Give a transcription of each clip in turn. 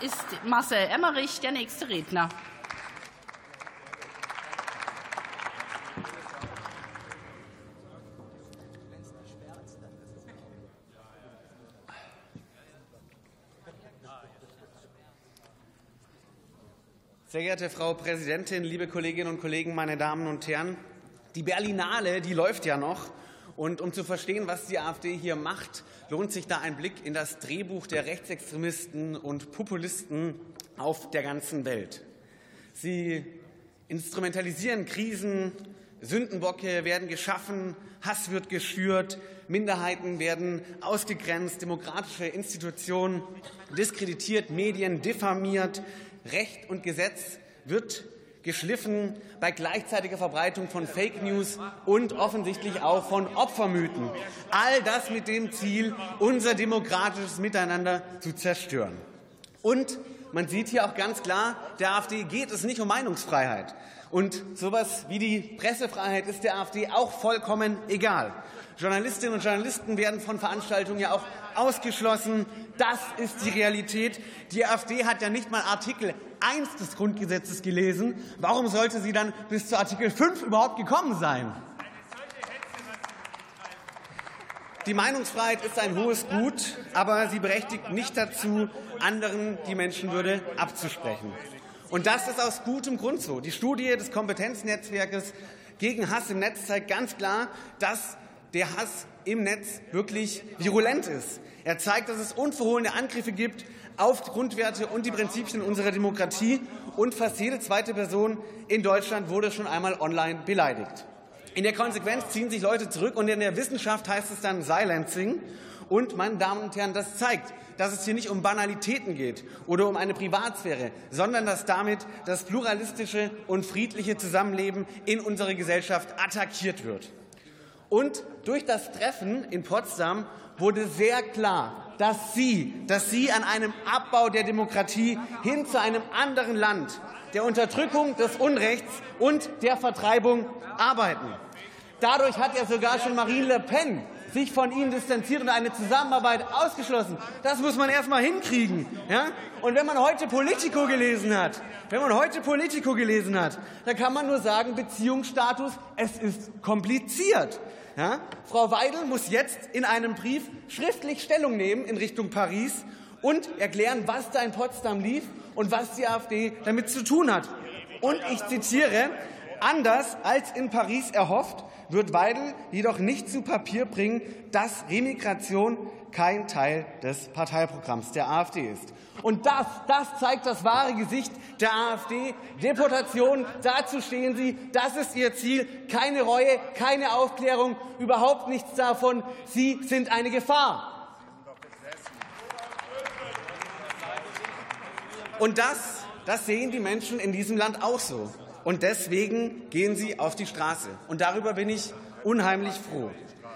ist Marcel Emmerich der nächste Redner. Sehr geehrte Frau Präsidentin, liebe Kolleginnen und Kollegen, meine Damen und Herren! Die Berlinale, die läuft ja noch. Und um zu verstehen, was die AfD hier macht, lohnt sich da ein Blick in das Drehbuch der Rechtsextremisten und Populisten auf der ganzen Welt. Sie instrumentalisieren Krisen, Sündenbocke werden geschaffen, Hass wird geschürt, Minderheiten werden ausgegrenzt, demokratische Institutionen diskreditiert, Medien diffamiert, Recht und Gesetz wird geschliffen bei gleichzeitiger Verbreitung von Fake News und offensichtlich auch von Opfermythen. All das mit dem Ziel, unser demokratisches Miteinander zu zerstören. Und man sieht hier auch ganz klar, der AfD geht es nicht um Meinungsfreiheit. Und sowas wie die Pressefreiheit ist der AfD auch vollkommen egal. Journalistinnen und Journalisten werden von Veranstaltungen ja auch ausgeschlossen. Das ist die Realität. Die AfD hat ja nicht mal Artikel 1 des Grundgesetzes gelesen. Warum sollte sie dann bis zu Artikel 5 überhaupt gekommen sein? Die Meinungsfreiheit ist ein hohes Gut, aber sie berechtigt nicht dazu, anderen die Menschenwürde abzusprechen. Und das ist aus gutem Grund so. Die Studie des Kompetenznetzwerkes gegen Hass im Netz zeigt ganz klar, dass der Hass im Netz wirklich virulent ist. Er zeigt, dass es unverhohlene Angriffe gibt auf die Grundwerte und die Prinzipien unserer Demokratie. Und fast jede zweite Person in Deutschland wurde schon einmal online beleidigt. In der Konsequenz ziehen sich Leute zurück und in der Wissenschaft heißt es dann Silencing. Und, meine Damen und Herren, das zeigt, dass es hier nicht um Banalitäten geht oder um eine Privatsphäre, sondern dass damit das pluralistische und friedliche Zusammenleben in unserer Gesellschaft attackiert wird. Und durch das Treffen in Potsdam wurde sehr klar, dass Sie, dass Sie an einem Abbau der Demokratie hin zu einem anderen Land, der Unterdrückung des Unrechts und der Vertreibung arbeiten. Dadurch hat ja sogar schon Marine Le Pen sich von ihnen distanziert und eine Zusammenarbeit ausgeschlossen. Das muss man erst mal hinkriegen. Ja? Und wenn man heute Politico gelesen hat, wenn man heute Politico gelesen hat, dann kann man nur sagen, Beziehungsstatus, es ist kompliziert. Ja? Frau Weidel muss jetzt in einem Brief schriftlich Stellung nehmen in Richtung Paris und erklären, was da in Potsdam lief und was die AfD damit zu tun hat. Und ich zitiere, anders als in Paris erhofft, wird Weidel jedoch nicht zu Papier bringen, dass Remigration kein Teil des Parteiprogramms der AfD ist. Und das, das zeigt das wahre Gesicht der AfD. Deportation, dazu stehen sie. Das ist ihr Ziel. Keine Reue, keine Aufklärung, überhaupt nichts davon. Sie sind eine Gefahr. Und das, das sehen die Menschen in diesem Land auch so. Und deswegen gehen sie auf die Straße. Und darüber bin ich unheimlich froh.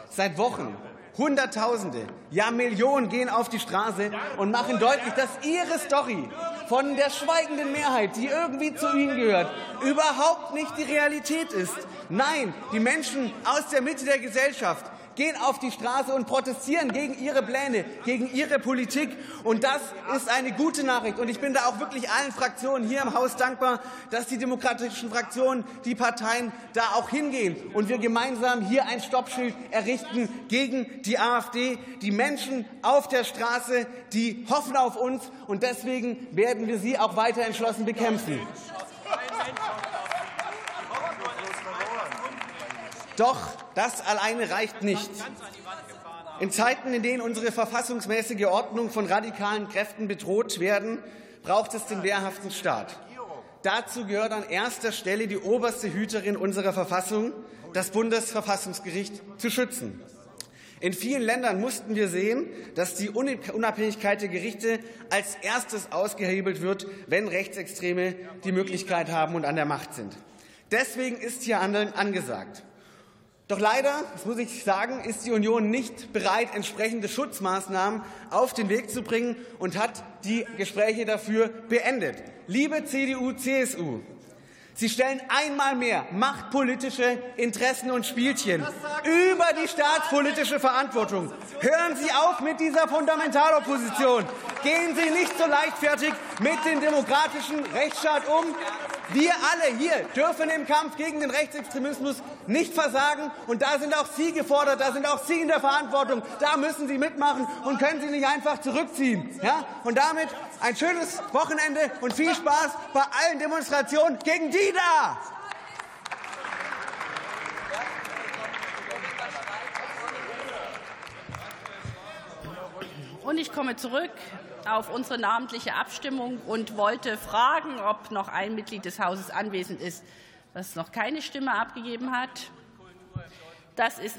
Seit Wochen Hunderttausende, ja Millionen gehen auf die Straße und machen deutlich, dass ihre Story von der schweigenden Mehrheit, die irgendwie zu ihnen gehört, überhaupt nicht die Realität ist. Nein, die Menschen aus der Mitte der Gesellschaft, gehen auf die Straße und protestieren gegen ihre Pläne, gegen ihre Politik. Und das ist eine gute Nachricht. Und ich bin da auch wirklich allen Fraktionen hier im Haus dankbar, dass die demokratischen Fraktionen, die Parteien da auch hingehen und wir gemeinsam hier ein Stoppschild errichten gegen die AfD. Die Menschen auf der Straße, die hoffen auf uns und deswegen werden wir sie auch weiter entschlossen bekämpfen. Doch das alleine reicht nicht. In Zeiten, in denen unsere verfassungsmäßige Ordnung von radikalen Kräften bedroht werden, braucht es den wehrhaften Staat. Dazu gehört an erster Stelle die oberste Hüterin unserer Verfassung, das Bundesverfassungsgericht, zu schützen. In vielen Ländern mussten wir sehen, dass die Unabhängigkeit der Gerichte als erstes ausgehebelt wird, wenn Rechtsextreme die Möglichkeit haben und an der Macht sind. Deswegen ist hier Handeln angesagt. Doch leider, das muss ich sagen, ist die Union nicht bereit, entsprechende Schutzmaßnahmen auf den Weg zu bringen und hat die Gespräche dafür beendet. Liebe CDU, CSU, Sie stellen einmal mehr machtpolitische Interessen und Spielchen über die staatspolitische Verantwortung. Hören Sie auf mit dieser Fundamentalopposition. Gehen Sie nicht so leichtfertig mit dem demokratischen Rechtsstaat um. Wir alle hier dürfen im Kampf gegen den Rechtsextremismus nicht versagen. Und da sind auch Sie gefordert, da sind auch Sie in der Verantwortung. Da müssen Sie mitmachen und können Sie nicht einfach zurückziehen. Ja? Und damit ein schönes Wochenende und viel Spaß bei allen Demonstrationen gegen die da! Und ich komme zurück auf unsere namentliche Abstimmung und wollte fragen, ob noch ein Mitglied des Hauses anwesend ist, das noch keine Stimme abgegeben hat. Das ist nicht